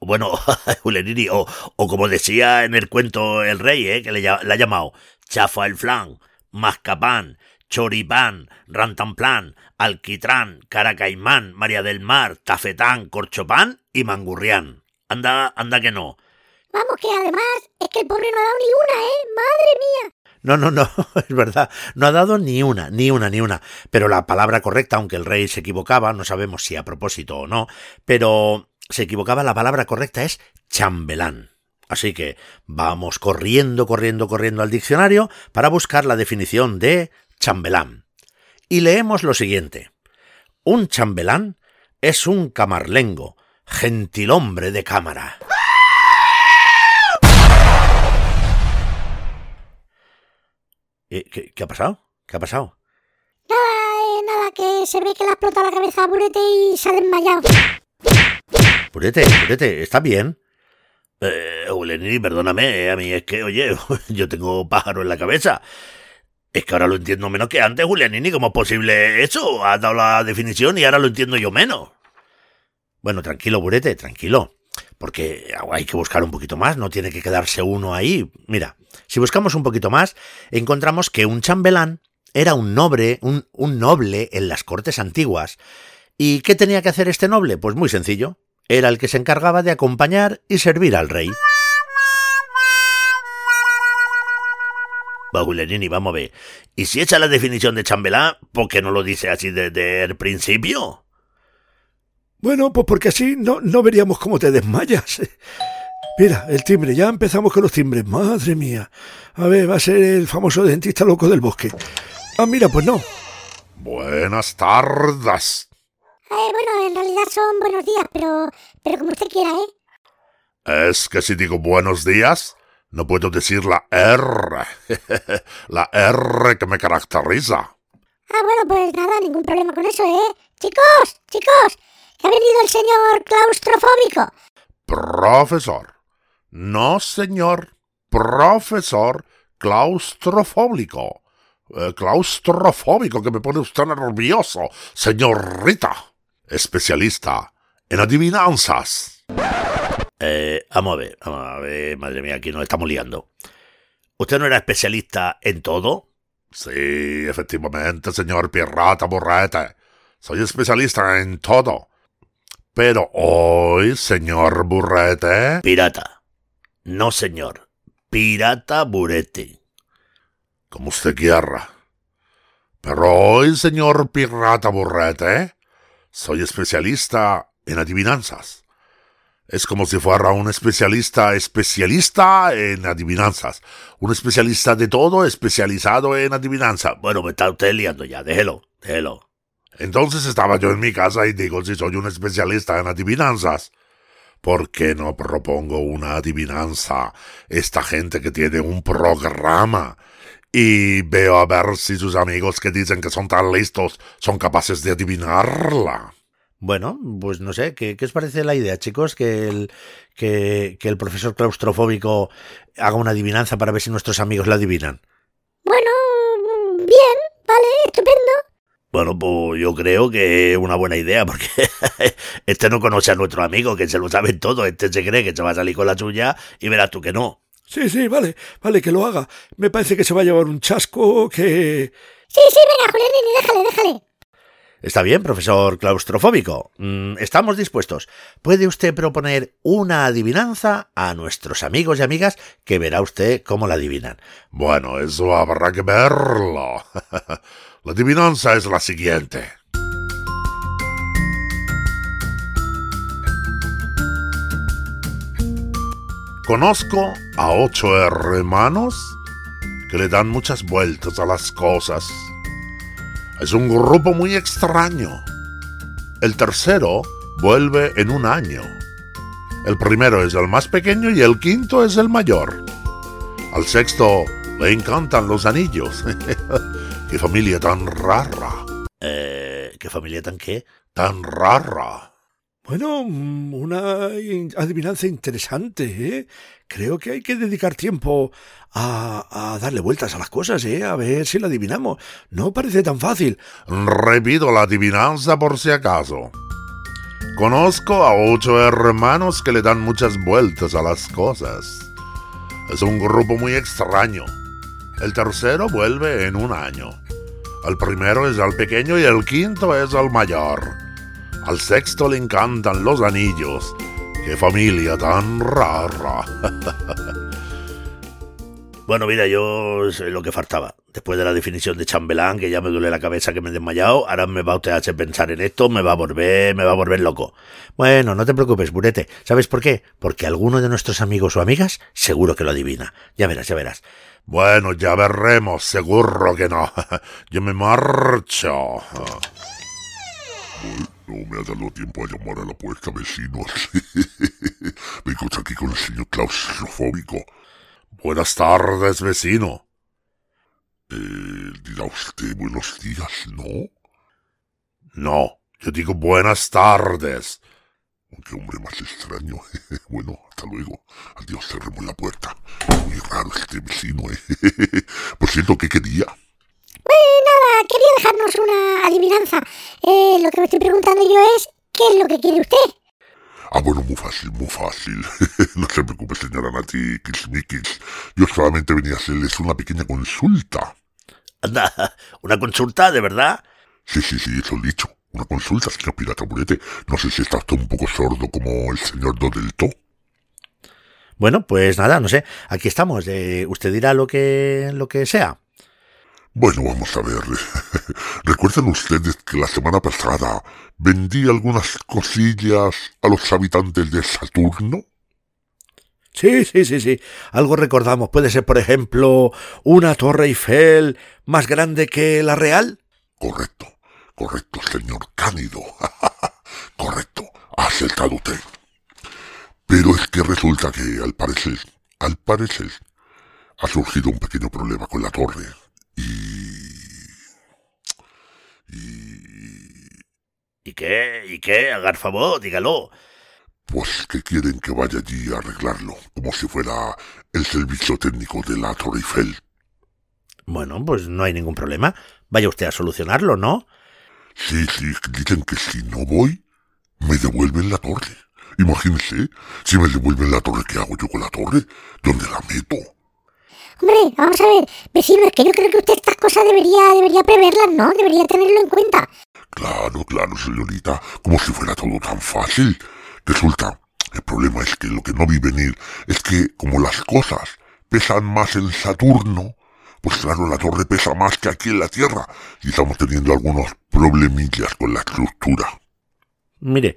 Bueno, Ulenini, o, o como decía en el cuento el rey, ¿eh? que le, ha llamado chafa el flan, mascapán, choripán, rantanplán, alquitrán, caracaimán, María del Mar, tafetán, corchopán y mangurrián. Anda, anda que no. Vamos, que además es que el pobre no ha dado ni una, ¿eh? Madre mía. No, no, no, es verdad. No ha dado ni una, ni una, ni una. Pero la palabra correcta, aunque el rey se equivocaba, no sabemos si a propósito o no, pero se equivocaba, la palabra correcta es chambelán. Así que vamos corriendo, corriendo, corriendo al diccionario para buscar la definición de chambelán. Y leemos lo siguiente. Un chambelán es un camarlengo, gentilhombre de cámara. Eh, ¿Qué, qué ha pasado? ¿Qué ha pasado? Nada, eh, nada, que se ve que le ha explotado la cabeza a Burete y se ha desmayado. Purete, Purete, ¿está bien? Eh, perdóname, eh, a mí es que, oye, yo tengo pájaro en la cabeza. Es que ahora lo entiendo menos que antes, Julianini. ¿Cómo es posible eso? Has dado la definición y ahora lo entiendo yo menos. Bueno, tranquilo, Burete, tranquilo. Porque hay que buscar un poquito más, no tiene que quedarse uno ahí. Mira, si buscamos un poquito más, encontramos que un chambelán era un noble, un, noble en las cortes antiguas. ¿Y qué tenía que hacer este noble? Pues muy sencillo. Era el que se encargaba de acompañar y servir al rey. Va, Julianini, vamos a ver. ¿Y si echa la definición de chambelán, por qué no lo dice así desde el principio? Bueno, pues porque así no, no veríamos cómo te desmayas. Mira, el timbre, ya empezamos con los timbres. Madre mía. A ver, va a ser el famoso dentista loco del bosque. Ah, mira, pues no. Buenas tardes. Eh, bueno, en realidad son buenos días, pero, pero como usted quiera, ¿eh? Es que si digo buenos días, no puedo decir la R. la R que me caracteriza. Ah, bueno, pues nada, ningún problema con eso, ¿eh? Chicos, chicos, ha venido el señor claustrofóbico. Profesor. No, señor. Profesor claustrofóbico. Eh, claustrofóbico, que me pone usted nervioso. Señorita. Especialista en adivinanzas. Eh, vamos a ver, vamos a ver, madre mía, aquí nos estamos liando. ¿Usted no era especialista en todo? Sí, efectivamente, señor Pirata Burrete. Soy especialista en todo. Pero hoy, señor Burrete, Pirata. No, señor. Pirata Burete. Como usted quiera. Pero hoy, señor pirata burrete, soy especialista en adivinanzas. Es como si fuera un especialista especialista en adivinanzas. Un especialista de todo especializado en adivinanza. Bueno, me está usted liando ya, déjelo, déjelo. Entonces estaba yo en mi casa y digo si soy un especialista en adivinanzas. ¿Por qué no propongo una adivinanza? Esta gente que tiene un programa. Y veo a ver si sus amigos que dicen que son tan listos son capaces de adivinarla. Bueno, pues no sé, ¿qué, qué os parece la idea, chicos? Que el, que, que el profesor claustrofóbico haga una adivinanza para ver si nuestros amigos la adivinan. Bueno, bien, vale, estupendo. Bueno, pues yo creo que es una buena idea, porque este no conoce a nuestro amigo, que se lo sabe todo. Este se cree que se va a salir con la suya y verás tú que no. Sí, sí, vale, vale, que lo haga. Me parece que se va a llevar un chasco que... Sí, sí, venga, Julianini, déjale, déjale. Está bien, profesor claustrofóbico. Mm, Estamos dispuestos. ¿Puede usted proponer una adivinanza a nuestros amigos y amigas que verá usted cómo la adivinan? Bueno, eso habrá que verlo. La adivinanza es la siguiente. Conozco a ocho hermanos que le dan muchas vueltas a las cosas. Es un grupo muy extraño. El tercero vuelve en un año. El primero es el más pequeño y el quinto es el mayor. Al sexto le encantan los anillos. ¡Qué familia tan rara! Eh, ¿Qué familia tan qué? Tan rara. Bueno, mm, una in- adivinanza interesante, ¿eh? Creo que hay que dedicar tiempo a, a darle vueltas a las cosas, ¿eh? A ver si la adivinamos. No parece tan fácil. Repito la adivinanza por si acaso. Conozco a ocho hermanos que le dan muchas vueltas a las cosas. Es un grupo muy extraño. El tercero vuelve en un año. El primero es el pequeño y el quinto es el mayor. Al sexto le encantan los anillos. ¡Qué familia tan rara! Bueno, mira, yo sé lo que faltaba. Después de la definición de chambelán, que ya me duele la cabeza que me he desmayado, ahora me va a hacer pensar en esto, me va a volver, me va a volver loco. Bueno, no te preocupes, Burete. ¿Sabes por qué? Porque alguno de nuestros amigos o amigas seguro que lo adivina. Ya verás, ya verás. Bueno, ya veremos, seguro que no. Yo me marcho. No me ha dado tiempo a llamar a la puerta, vecinos. Vengo aquí con el señor claustrofóbico. Buenas tardes, vecino. Eh, dirá usted buenos días, ¿no? No, yo digo buenas tardes. Qué hombre más extraño. bueno, hasta luego. Adiós, cerremos la puerta. Muy raro este vecino, ¿eh? Por cierto, ¿qué quería? Nada, quería dejarnos una adivinanza. Eh, lo que me estoy preguntando yo es, ¿qué es lo que quiere usted? Ah, bueno, muy fácil, muy fácil. no se preocupe, señora Nati Kismikis. Yo solamente venía a hacerles una pequeña consulta. Anda, ¿una consulta, de verdad? Sí, sí, sí, eso he dicho. Una consulta, señor Pirata Burete. No sé si está usted un poco sordo como el señor Dodelto. Bueno, pues nada, no sé. Aquí estamos. eh, usted dirá lo que, lo que sea. Bueno, vamos a ver. ¿Recuerdan ustedes que la semana pasada vendí algunas cosillas a los habitantes de Saturno? Sí, sí, sí, sí. Algo recordamos. Puede ser, por ejemplo, una torre Eiffel más grande que la real. Correcto, correcto, señor Cánido. correcto, ha acertado usted. Pero es que resulta que, al parecer, al parecer, ha surgido un pequeño problema con la torre. Y... Y... ¿Y qué? ¿Y qué? Haga favor, dígalo. Pues que quieren que vaya allí a arreglarlo, como si fuera el servicio técnico de la Torre Eiffel. Bueno, pues no hay ningún problema. Vaya usted a solucionarlo, ¿no? Sí, sí, dicen que si no voy, me devuelven la torre. Imagínense, si me devuelven la torre, ¿qué hago yo con la torre? ¿Dónde la meto? Hombre, vamos a ver, vecino, es que yo creo que usted estas cosas debería, debería preverlas, ¿no? Debería tenerlo en cuenta. Claro, claro, señorita, como si fuera todo tan fácil. Resulta, el problema es que lo que no vi venir es que, como las cosas pesan más en Saturno, pues claro, la torre pesa más que aquí en la Tierra y estamos teniendo algunos problemillas con la estructura. Mire,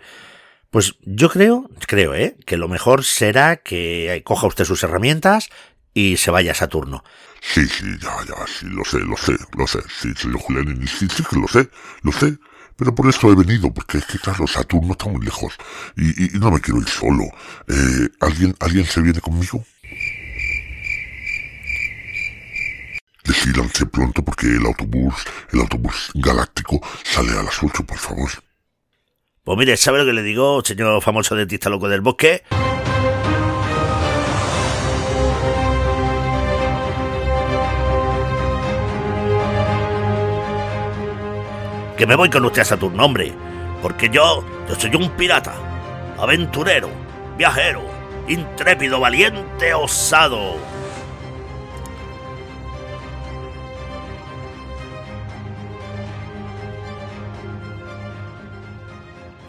pues yo creo, creo, ¿eh? Que lo mejor será que coja usted sus herramientas y se vaya a Saturno. Sí, sí, ya, ya, sí, lo sé, lo sé, lo sé. Sí, señor Julián, sí, sí, que lo sé, lo sé. Pero por eso he venido, porque es que, claro, Saturno está muy lejos. Y, y, no me quiero ir solo. Eh, ¿alguien, ¿Alguien se viene conmigo? Decídanse pronto porque el autobús, el autobús galáctico sale a las 8, por favor. Pues mire, ¿sabe lo que le digo, señor famoso dentista loco del bosque? Que me voy con usted a Saturno, hombre. Porque yo, yo soy un pirata, aventurero, viajero, intrépido, valiente, osado.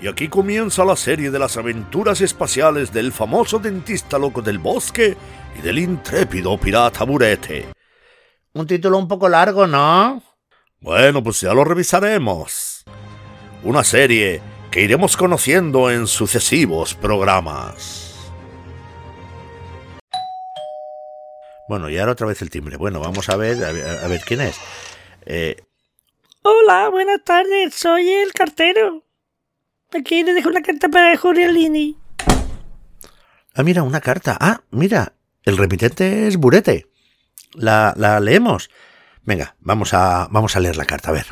Y aquí comienza la serie de las aventuras espaciales del famoso dentista loco del bosque y del intrépido pirata Burete. Un título un poco largo, ¿no? Bueno, pues ya lo revisaremos. Una serie que iremos conociendo en sucesivos programas. Bueno, y ahora otra vez el timbre. Bueno, vamos a ver, a ver, a ver quién es. Eh, Hola, buenas tardes, soy el cartero. Aquí le dejo una carta para Julialini. Ah, mira, una carta. Ah, mira, el remitente es Burete. La, la leemos. Venga, vamos a, vamos a leer la carta, a ver.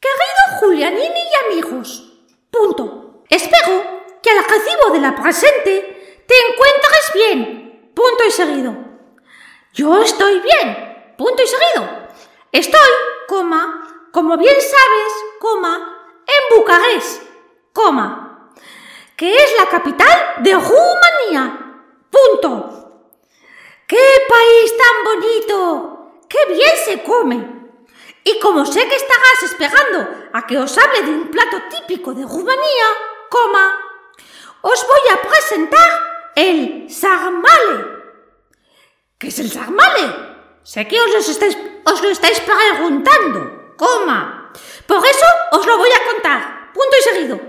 Querido Julianini y amigos, punto. Espero que al recibo de la presente te encuentres bien, punto y seguido. Yo estoy bien, punto y seguido. Estoy, como bien sabes, en Bucarest, que es la capital de Rumanía, punto. ¡Qué país tan bonito! ¡Qué bien se come! Y como sé que estarás esperando a que os hable de un plato típico de Rumanía, os voy a presentar el sarmale. ¿Qué es el sarmale? Sé que os estáis, os lo estáis preguntando, coma. Por eso os lo voy a contar, punto y seguido.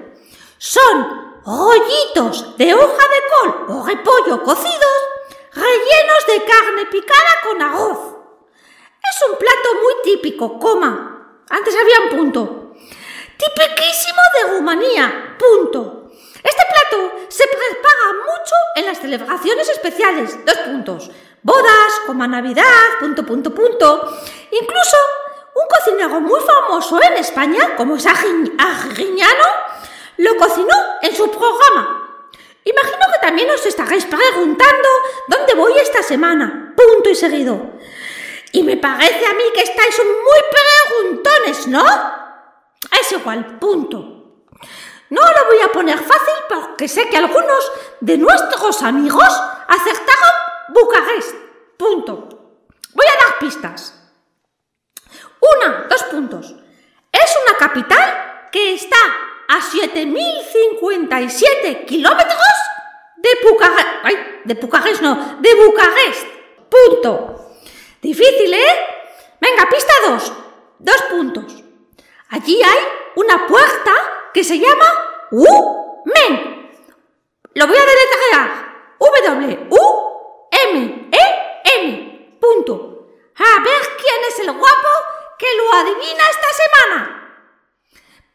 Son rollitos de hoja de col o repollo cocidos rellenos de carne picada con arroz. Es un plato muy típico, coma. Antes había un punto. Tipiquísimo de Rumanía, punto. Este plato se prepara mucho en las celebraciones especiales, dos puntos. Bodas, como Navidad, punto, punto, punto. Incluso un cocinero muy famoso en España, como es Agriñano, lo cocinó en su programa. Imagino que también os estaréis preguntando dónde voy esta semana, punto y seguido. Y me parece a mí que estáis muy preguntones, ¿no? Es igual, punto. No lo voy a poner fácil porque sé que algunos de nuestros amigos acertaron Bucarest. Punto. Voy a dar pistas. Una, dos puntos. Es una capital que está a 7.057 kilómetros de Bucarest. Ay, de Bucarest no, de Bucarest. Punto. Difícil, ¿eh? Venga, pista 2. Dos puntos. Allí hay una puerta que se llama U-Men. Lo voy a deletrear. W-U-M-E-N. Punto. A ver quién es el guapo que adivina esta semana.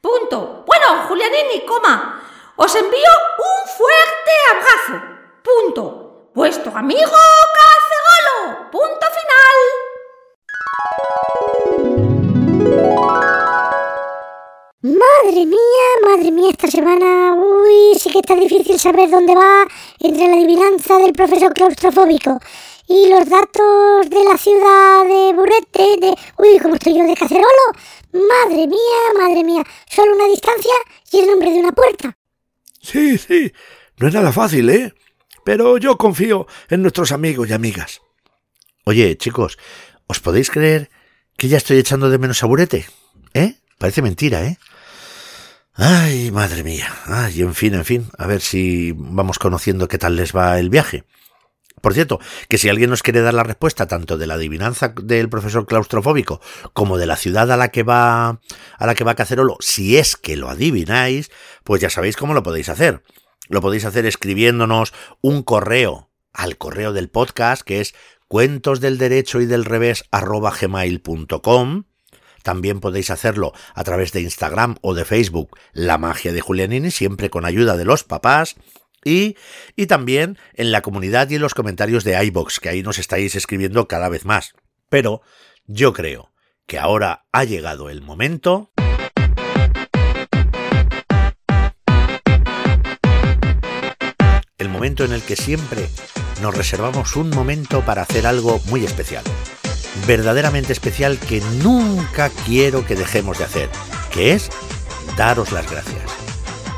Punto. Bueno, Julianini, coma. Os envío un fuerte abrazo. Punto. Vuestro amigo Cacerolo. Punto Madre mía, madre mía, esta semana, uy, sí que está difícil saber dónde va entre la adivinanza del profesor claustrofóbico y los datos de la ciudad de Burete, de, uy, como estoy yo de Cacerolo. Madre mía, madre mía, solo una distancia y el nombre de una puerta. Sí, sí, no es nada fácil, ¿eh? Pero yo confío en nuestros amigos y amigas. Oye, chicos, ¿os podéis creer que ya estoy echando de menos a Burete? ¿Eh? Parece mentira, ¿eh? Ay, madre mía. Ay, en fin, en fin. A ver si vamos conociendo qué tal les va el viaje. Por cierto, que si alguien nos quiere dar la respuesta tanto de la adivinanza del profesor claustrofóbico como de la ciudad a la que va a la que va Cacerolo, si es que lo adivináis, pues ya sabéis cómo lo podéis hacer. Lo podéis hacer escribiéndonos un correo al correo del podcast que es cuentos del derecho y del revés también podéis hacerlo a través de Instagram o de Facebook, La Magia de Julianini, siempre con ayuda de los papás. Y, y también en la comunidad y en los comentarios de iBox, que ahí nos estáis escribiendo cada vez más. Pero yo creo que ahora ha llegado el momento. El momento en el que siempre nos reservamos un momento para hacer algo muy especial verdaderamente especial que nunca quiero que dejemos de hacer, que es daros las gracias.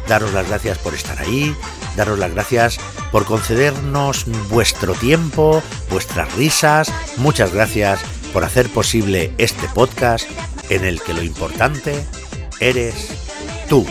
Daros las gracias por estar ahí, daros las gracias por concedernos vuestro tiempo, vuestras risas, muchas gracias por hacer posible este podcast en el que lo importante eres tú.